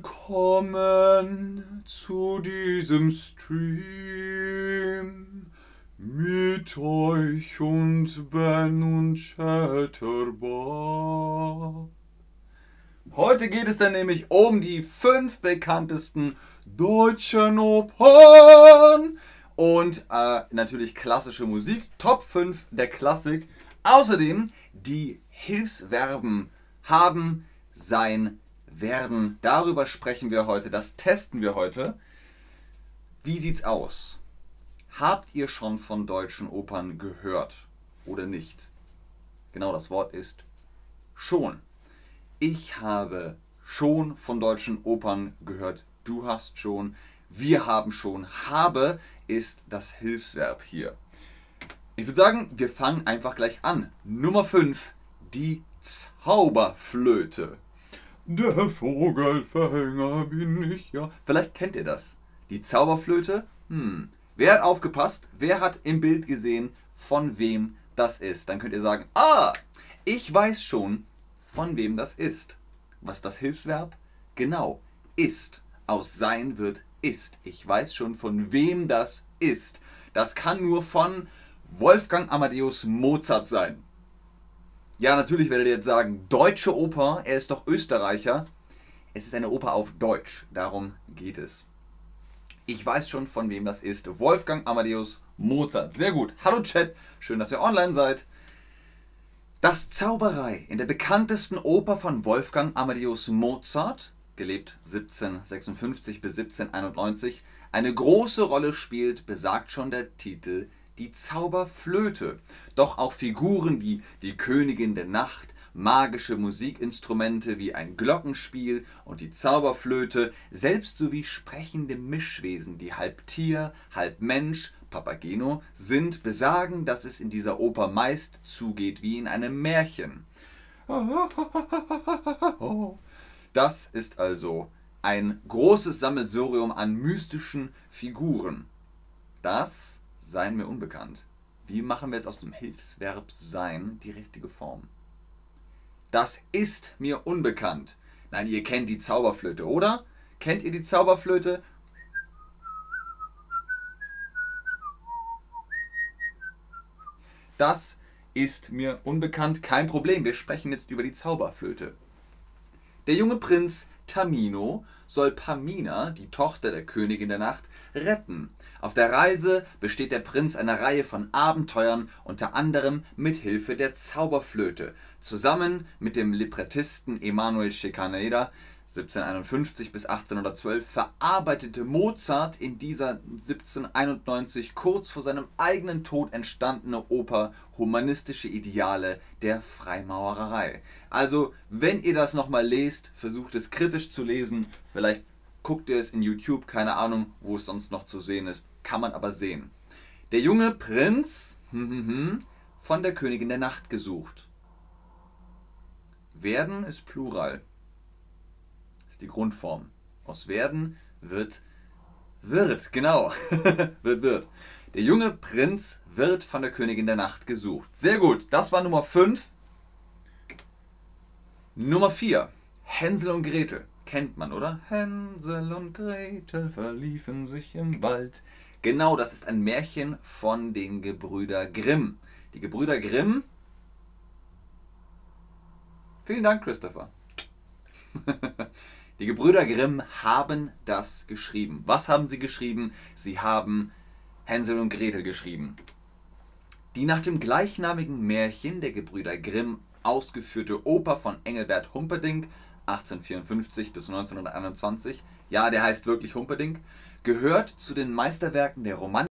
Willkommen zu diesem Stream mit euch und Ben und Chatterbar. Heute geht es dann nämlich um die fünf bekanntesten deutschen Opern und äh, natürlich klassische Musik. Top 5 der Klassik. Außerdem die Hilfsverben haben, sein, werden. Darüber sprechen wir heute, das testen wir heute. Wie sieht's aus? Habt ihr schon von deutschen Opern gehört oder nicht? Genau das Wort ist schon. Ich habe schon von deutschen Opern gehört. Du hast schon. Wir haben schon. Habe ist das Hilfsverb hier. Ich würde sagen, wir fangen einfach gleich an. Nummer 5, die Zauberflöte. Der Vogelfänger bin ich ja. Vielleicht kennt ihr das. Die Zauberflöte? Hm. Wer hat aufgepasst? Wer hat im Bild gesehen, von wem das ist? Dann könnt ihr sagen, ah, ich weiß schon, von wem das ist. Was das Hilfsverb? Genau, ist. Aus sein wird ist. Ich weiß schon, von wem das ist. Das kann nur von Wolfgang Amadeus Mozart sein. Ja, natürlich werdet ihr jetzt sagen, deutsche Oper, er ist doch Österreicher. Es ist eine Oper auf Deutsch, darum geht es. Ich weiß schon, von wem das ist. Wolfgang Amadeus Mozart. Sehr gut. Hallo Chat, schön, dass ihr online seid. Das Zauberei in der bekanntesten Oper von Wolfgang Amadeus Mozart, gelebt 1756 bis 1791, eine große Rolle spielt, besagt schon der Titel die Zauberflöte. Doch auch Figuren wie die Königin der Nacht, magische Musikinstrumente wie ein Glockenspiel und die Zauberflöte, selbst sowie sprechende Mischwesen, die halb Tier, halb Mensch, Papageno, sind, besagen, dass es in dieser Oper meist zugeht wie in einem Märchen. Das ist also ein großes Sammelsurium an mystischen Figuren. Das sein mir unbekannt. Wie machen wir jetzt aus dem Hilfsverb sein die richtige Form? Das ist mir unbekannt. Nein, ihr kennt die Zauberflöte, oder? Kennt ihr die Zauberflöte? Das ist mir unbekannt. Kein Problem, wir sprechen jetzt über die Zauberflöte. Der junge Prinz Tamino soll Pamina, die Tochter der Königin der Nacht, retten. Auf der Reise besteht der Prinz einer Reihe von Abenteuern, unter anderem mit Hilfe der Zauberflöte. Zusammen mit dem Librettisten Emanuel Schikaneder 1751 bis 1812 verarbeitete Mozart in dieser 1791 kurz vor seinem eigenen Tod entstandene Oper Humanistische Ideale der Freimaurerei. Also, wenn ihr das nochmal lest, versucht es kritisch zu lesen, vielleicht guckt ihr es in YouTube, keine Ahnung, wo es sonst noch zu sehen ist, kann man aber sehen. Der junge Prinz hm, hm, hm, von der Königin der Nacht gesucht. Werden ist Plural die Grundform. Aus werden wird wird, genau. wird, wird. Der junge Prinz wird von der Königin der Nacht gesucht. Sehr gut, das war Nummer 5. Nummer 4. Hänsel und Gretel. Kennt man, oder? Hänsel und Gretel verliefen sich im Wald. Genau, das ist ein Märchen von den Gebrüder Grimm. Die Gebrüder Grimm. Vielen Dank, Christopher. Die Gebrüder Grimm haben das geschrieben. Was haben sie geschrieben? Sie haben Hänsel und Gretel geschrieben. Die nach dem gleichnamigen Märchen der Gebrüder Grimm ausgeführte Oper von Engelbert Humperdinck 1854 bis 1921, ja, der heißt wirklich Humperdinck, gehört zu den Meisterwerken der Romantik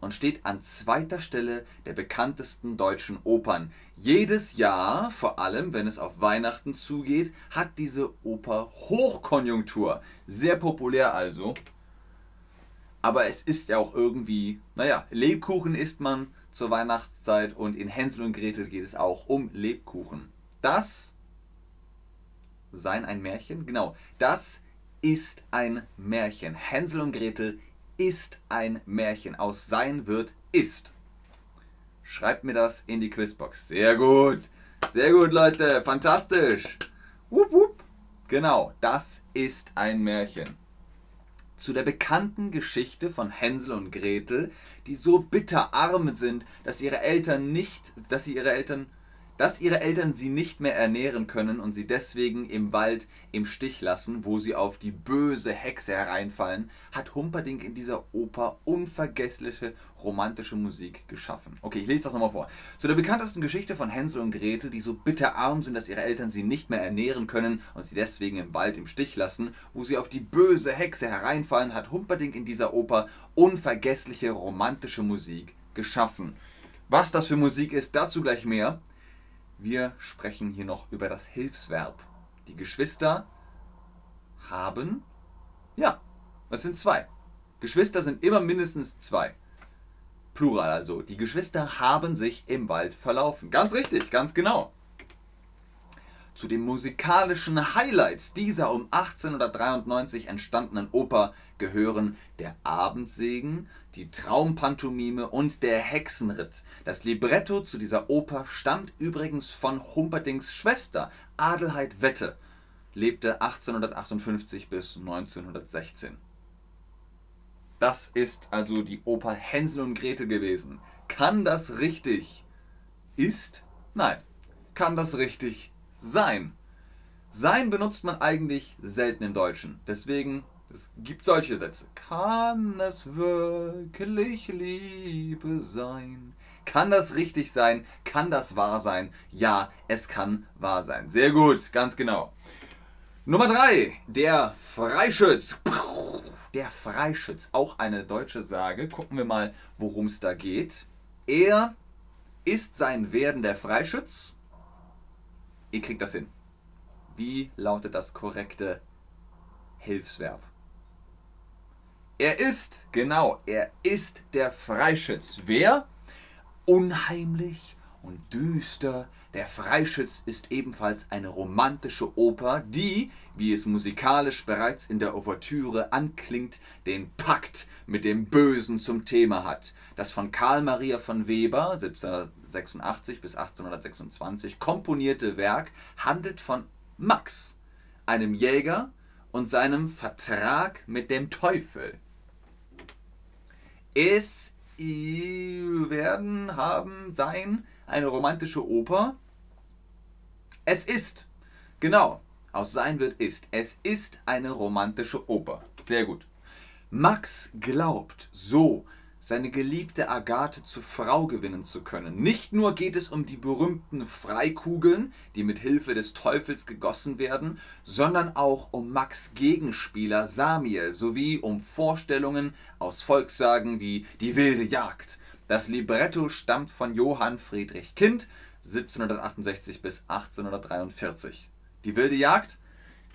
und steht an zweiter Stelle der bekanntesten deutschen Opern. Jedes Jahr, vor allem wenn es auf Weihnachten zugeht, hat diese Oper Hochkonjunktur. Sehr populär also. Aber es ist ja auch irgendwie, naja, Lebkuchen isst man zur Weihnachtszeit und in Hänsel und Gretel geht es auch um Lebkuchen. Das sein ein Märchen? Genau, das ist ein Märchen. Hänsel und Gretel ist ein Märchen. Aus sein wird ist. Schreibt mir das in die Quizbox. Sehr gut. Sehr gut, Leute. Fantastisch. Wupp, wupp. Genau, das ist ein Märchen. Zu der bekannten Geschichte von Hänsel und Gretel, die so bitterarm sind, dass ihre Eltern nicht, dass sie ihre Eltern dass ihre Eltern sie nicht mehr ernähren können und sie deswegen im Wald im Stich lassen, wo sie auf die böse Hexe hereinfallen, hat Humperdinck in dieser Oper unvergessliche romantische Musik geschaffen. Okay, ich lese das nochmal vor. Zu der bekanntesten Geschichte von Hänsel und Gretel, die so bitterarm sind, dass ihre Eltern sie nicht mehr ernähren können und sie deswegen im Wald im Stich lassen, wo sie auf die böse Hexe hereinfallen, hat Humperdinck in dieser Oper unvergessliche romantische Musik geschaffen. Was das für Musik ist, dazu gleich mehr. Wir sprechen hier noch über das Hilfsverb. Die Geschwister haben, ja, das sind zwei. Geschwister sind immer mindestens zwei. Plural also. Die Geschwister haben sich im Wald verlaufen. Ganz richtig, ganz genau. Zu den musikalischen Highlights dieser um 1893 entstandenen Oper gehören der Abendsegen, die Traumpantomime und der Hexenritt. Das Libretto zu dieser Oper stammt übrigens von Humperdinks Schwester Adelheid Wette, lebte 1858 bis 1916. Das ist also die Oper Hänsel und Gretel gewesen. Kann das richtig? Ist? Nein. Kann das richtig sein? Sein benutzt man eigentlich selten im Deutschen. Deswegen es gibt solche Sätze. Kann es wirklich Liebe sein? Kann das richtig sein? Kann das wahr sein? Ja, es kann wahr sein. Sehr gut, ganz genau. Nummer 3. Der Freischütz. Der Freischütz, auch eine deutsche Sage. Gucken wir mal, worum es da geht. Er ist sein Werden der Freischütz. Ihr kriegt das hin. Wie lautet das korrekte Hilfsverb? Er ist, genau, er ist der Freischütz. Wer? Unheimlich und düster. Der Freischütz ist ebenfalls eine romantische Oper, die, wie es musikalisch bereits in der Ouvertüre anklingt, den Pakt mit dem Bösen zum Thema hat. Das von Karl Maria von Weber 1786 bis 1826 komponierte Werk handelt von Max, einem Jäger und seinem Vertrag mit dem Teufel. Es werden, haben, sein eine romantische Oper. Es ist, genau, aus sein wird ist. Es ist eine romantische Oper. Sehr gut. Max glaubt so, seine geliebte Agathe zur Frau gewinnen zu können. Nicht nur geht es um die berühmten Freikugeln, die mit Hilfe des Teufels gegossen werden, sondern auch um Max Gegenspieler Samiel sowie um Vorstellungen aus Volkssagen wie Die wilde Jagd. Das Libretto stammt von Johann Friedrich Kind 1768 bis 1843. Die wilde Jagd?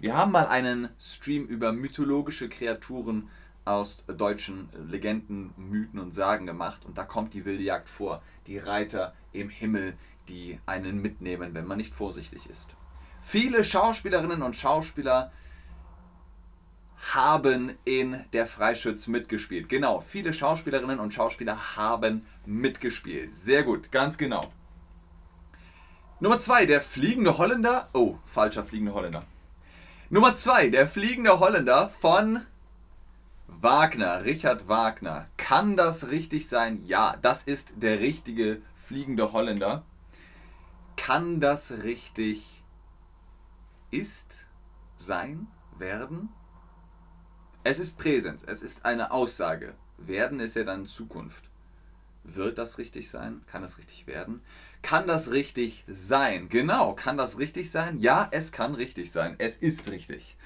Wir haben mal einen Stream über mythologische Kreaturen aus deutschen Legenden, Mythen und Sagen gemacht und da kommt die wilde Jagd vor. Die Reiter im Himmel, die einen mitnehmen, wenn man nicht vorsichtig ist. Viele Schauspielerinnen und Schauspieler haben in Der Freischütz mitgespielt. Genau, viele Schauspielerinnen und Schauspieler haben mitgespielt. Sehr gut, ganz genau. Nummer 2, der fliegende Holländer. Oh, falscher fliegende Holländer. Nummer 2, der fliegende Holländer von Wagner, Richard Wagner. Kann das richtig sein? Ja, das ist der richtige fliegende Holländer. Kann das richtig ist, sein, werden? Es ist Präsens, es ist eine Aussage. Werden ist ja dann Zukunft. Wird das richtig sein? Kann das richtig werden? Kann das richtig sein? Genau, kann das richtig sein? Ja, es kann richtig sein. Es ist richtig.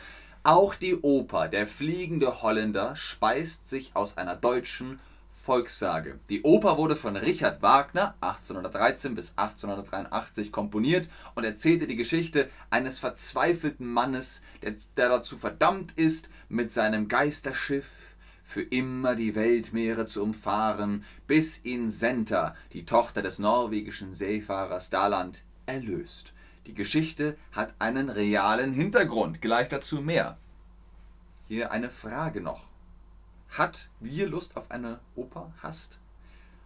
Auch die Oper Der fliegende Holländer speist sich aus einer deutschen Volkssage. Die Oper wurde von Richard Wagner 1813 bis 1883 komponiert und erzählte die Geschichte eines verzweifelten Mannes, der, der dazu verdammt ist, mit seinem Geisterschiff für immer die Weltmeere zu umfahren, bis ihn Senta, die Tochter des norwegischen Seefahrers Daland, erlöst. Die Geschichte hat einen realen Hintergrund. Gleich dazu mehr. Hier eine Frage noch. Hat wir Lust auf eine Oper? Hast?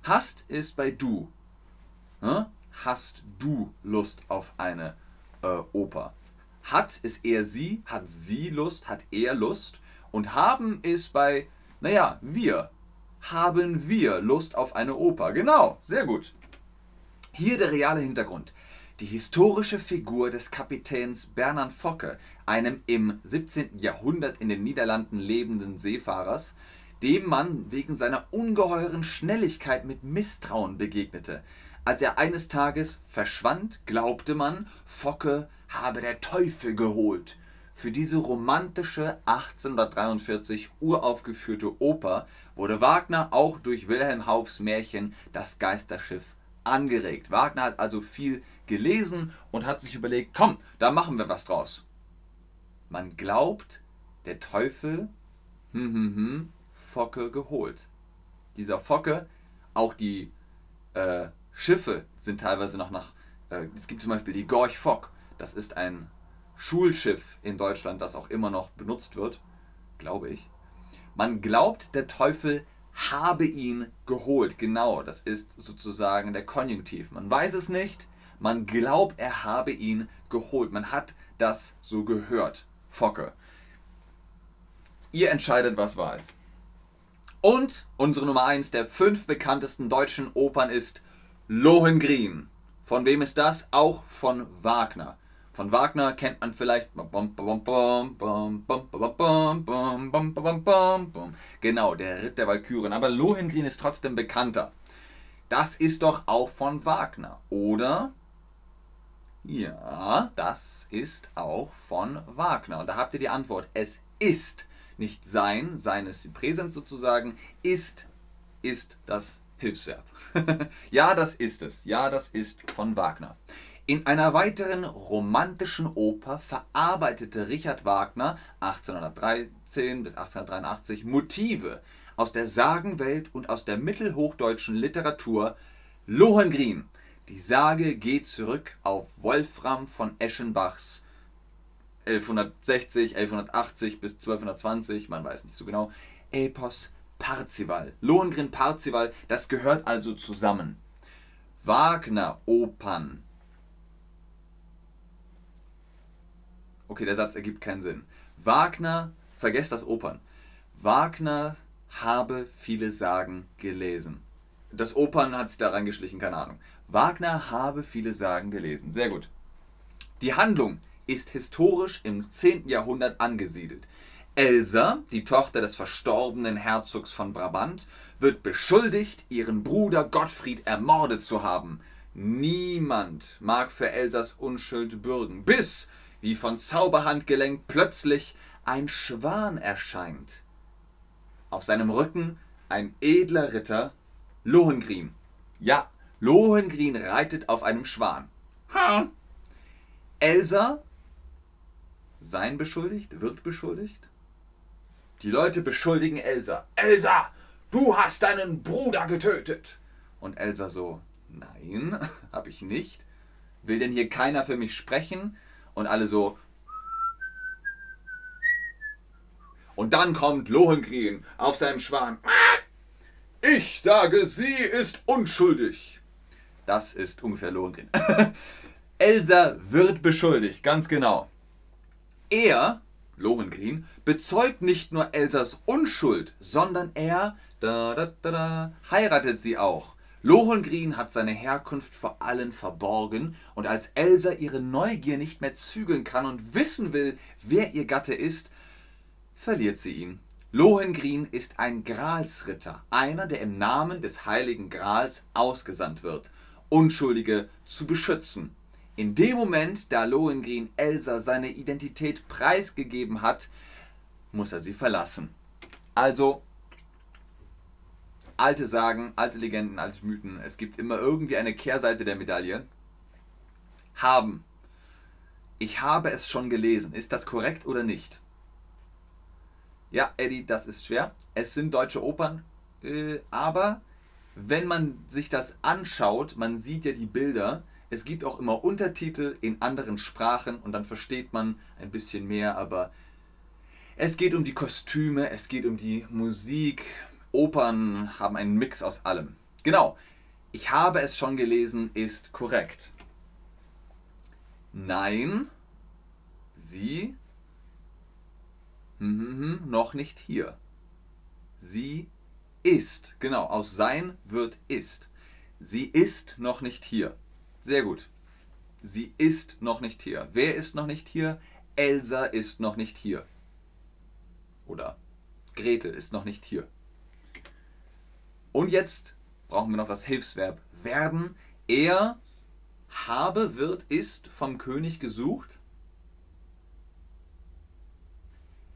Hast ist bei du. Hm? Hast du Lust auf eine äh, Oper? Hat ist eher sie, hat sie Lust, hat er Lust. Und haben ist bei, naja, wir. Haben wir Lust auf eine Oper? Genau, sehr gut. Hier der reale Hintergrund. Die historische Figur des Kapitäns Bernhard Focke, einem im 17. Jahrhundert in den Niederlanden lebenden Seefahrers, dem man wegen seiner ungeheuren Schnelligkeit mit Misstrauen begegnete. Als er eines Tages verschwand, glaubte man, Focke habe der Teufel geholt. Für diese romantische 1843 uraufgeführte Oper wurde Wagner auch durch Wilhelm Haufs Märchen Das Geisterschiff angeregt. Wagner hat also viel gelesen und hat sich überlegt, komm, da machen wir was draus. Man glaubt, der Teufel, hm, hm, hm, Focke geholt. Dieser Focke, auch die äh, Schiffe sind teilweise noch nach, äh, es gibt zum Beispiel die Gorch Fock, das ist ein Schulschiff in Deutschland, das auch immer noch benutzt wird, glaube ich. Man glaubt, der Teufel habe ihn geholt. Genau, das ist sozusagen der Konjunktiv. Man weiß es nicht, man glaubt, er habe ihn geholt. Man hat das so gehört. Focke. Ihr entscheidet, was wahr ist. Und unsere Nummer 1 der fünf bekanntesten deutschen Opern ist Lohengrin. Von wem ist das? Auch von Wagner. Von Wagner kennt man vielleicht. Genau, der Ritt der Walküren. Aber Lohengrin ist trotzdem bekannter. Das ist doch auch von Wagner, oder? Ja, das ist auch von Wagner. Und da habt ihr die Antwort. Es ist nicht sein, sein ist die Präsens sozusagen, ist, ist das Hilfsverb. ja, das ist es. Ja, das ist von Wagner. In einer weiteren romantischen Oper verarbeitete Richard Wagner 1813 bis 1883 Motive aus der Sagenwelt und aus der mittelhochdeutschen Literatur Lohengrin. Die Sage geht zurück auf Wolfram von Eschenbachs 1160, 1180 bis 1220, man weiß nicht so genau, Epos Parzival. Lohengrin Parzival, das gehört also zusammen. Wagner Opern Okay, der Satz ergibt keinen Sinn. Wagner, vergesst das Opern. Wagner habe viele Sagen gelesen. Das Opern hat sich da reingeschlichen, keine Ahnung. Wagner habe viele Sagen gelesen. Sehr gut. Die Handlung ist historisch im 10. Jahrhundert angesiedelt. Elsa, die Tochter des verstorbenen Herzogs von Brabant, wird beschuldigt, ihren Bruder Gottfried ermordet zu haben. Niemand mag für Elsas Unschuld bürgen, bis wie von Zauberhand gelenkt, plötzlich ein Schwan erscheint. Auf seinem Rücken ein edler Ritter, Lohengrin. Ja, Lohengrin reitet auf einem Schwan. Ha! Elsa, sein beschuldigt, wird beschuldigt. Die Leute beschuldigen Elsa. Elsa, du hast deinen Bruder getötet. Und Elsa so, nein, hab ich nicht. Will denn hier keiner für mich sprechen? und alle so. Und dann kommt Lohengrin auf seinem Schwan. Ich sage, sie ist unschuldig. Das ist ungefähr Lohengrin. Elsa wird beschuldigt, ganz genau. Er, Lohengrin, bezeugt nicht nur Elsas Unschuld, sondern er da, da, da, heiratet sie auch. Lohengrin hat seine Herkunft vor allen verborgen, und als Elsa ihre Neugier nicht mehr zügeln kann und wissen will, wer ihr Gatte ist, verliert sie ihn. Lohengrin ist ein Gralsritter, einer, der im Namen des heiligen Grals ausgesandt wird, Unschuldige zu beschützen. In dem Moment, da Lohengrin Elsa seine Identität preisgegeben hat, muss er sie verlassen. Also alte Sagen, alte Legenden, alte Mythen. Es gibt immer irgendwie eine Kehrseite der Medaille. Haben. Ich habe es schon gelesen. Ist das korrekt oder nicht? Ja, Eddie, das ist schwer. Es sind deutsche Opern, äh, aber wenn man sich das anschaut, man sieht ja die Bilder. Es gibt auch immer Untertitel in anderen Sprachen und dann versteht man ein bisschen mehr, aber es geht um die Kostüme, es geht um die Musik, Opern haben einen Mix aus allem. Genau, ich habe es schon gelesen, ist korrekt. Nein, Sie hm, hm, hm, noch nicht hier. Sie ist. Genau, aus sein wird ist. Sie ist noch nicht hier. Sehr gut. Sie ist noch nicht hier. Wer ist noch nicht hier? Elsa ist noch nicht hier. Oder Gretel ist noch nicht hier. Und jetzt brauchen wir noch das Hilfsverb werden. Er habe, wird, ist vom König gesucht.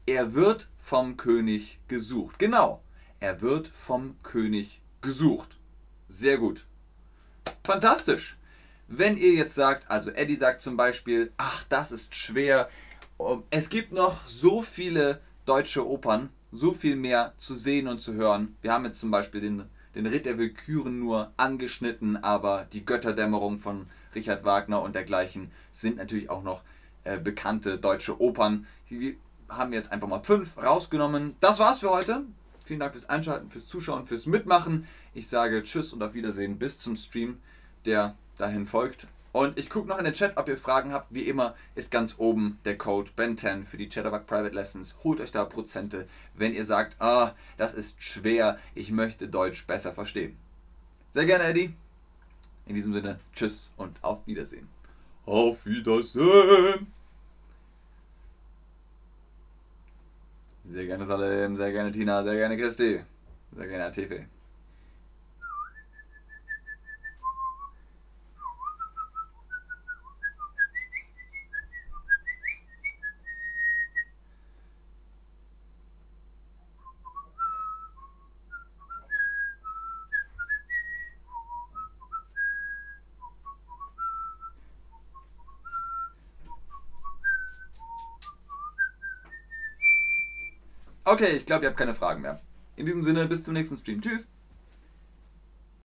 Er wird vom König gesucht. Genau. Er wird vom König gesucht. Sehr gut. Fantastisch. Wenn ihr jetzt sagt, also Eddie sagt zum Beispiel, ach, das ist schwer. Es gibt noch so viele deutsche Opern, so viel mehr zu sehen und zu hören. Wir haben jetzt zum Beispiel den, den Ritt der Willküren nur angeschnitten, aber die Götterdämmerung von Richard Wagner und dergleichen sind natürlich auch noch äh, bekannte deutsche Opern. Wir haben jetzt einfach mal fünf rausgenommen. Das war's für heute. Vielen Dank fürs Einschalten, fürs Zuschauen, fürs Mitmachen. Ich sage Tschüss und auf Wiedersehen bis zum Stream, der dahin folgt. Und ich gucke noch in den Chat, ob ihr Fragen habt. Wie immer ist ganz oben der Code BEN10 für die Chatterbug Private Lessons. Holt euch da Prozente, wenn ihr sagt, ah, das ist schwer, ich möchte Deutsch besser verstehen. Sehr gerne, Eddie. In diesem Sinne, tschüss und auf Wiedersehen. Auf Wiedersehen. Sehr gerne Salem, sehr gerne Tina, sehr gerne Christi, sehr gerne Atefe. Okay, ich glaube, ihr habt keine Fragen mehr. In diesem Sinne, bis zum nächsten Stream. Tschüss.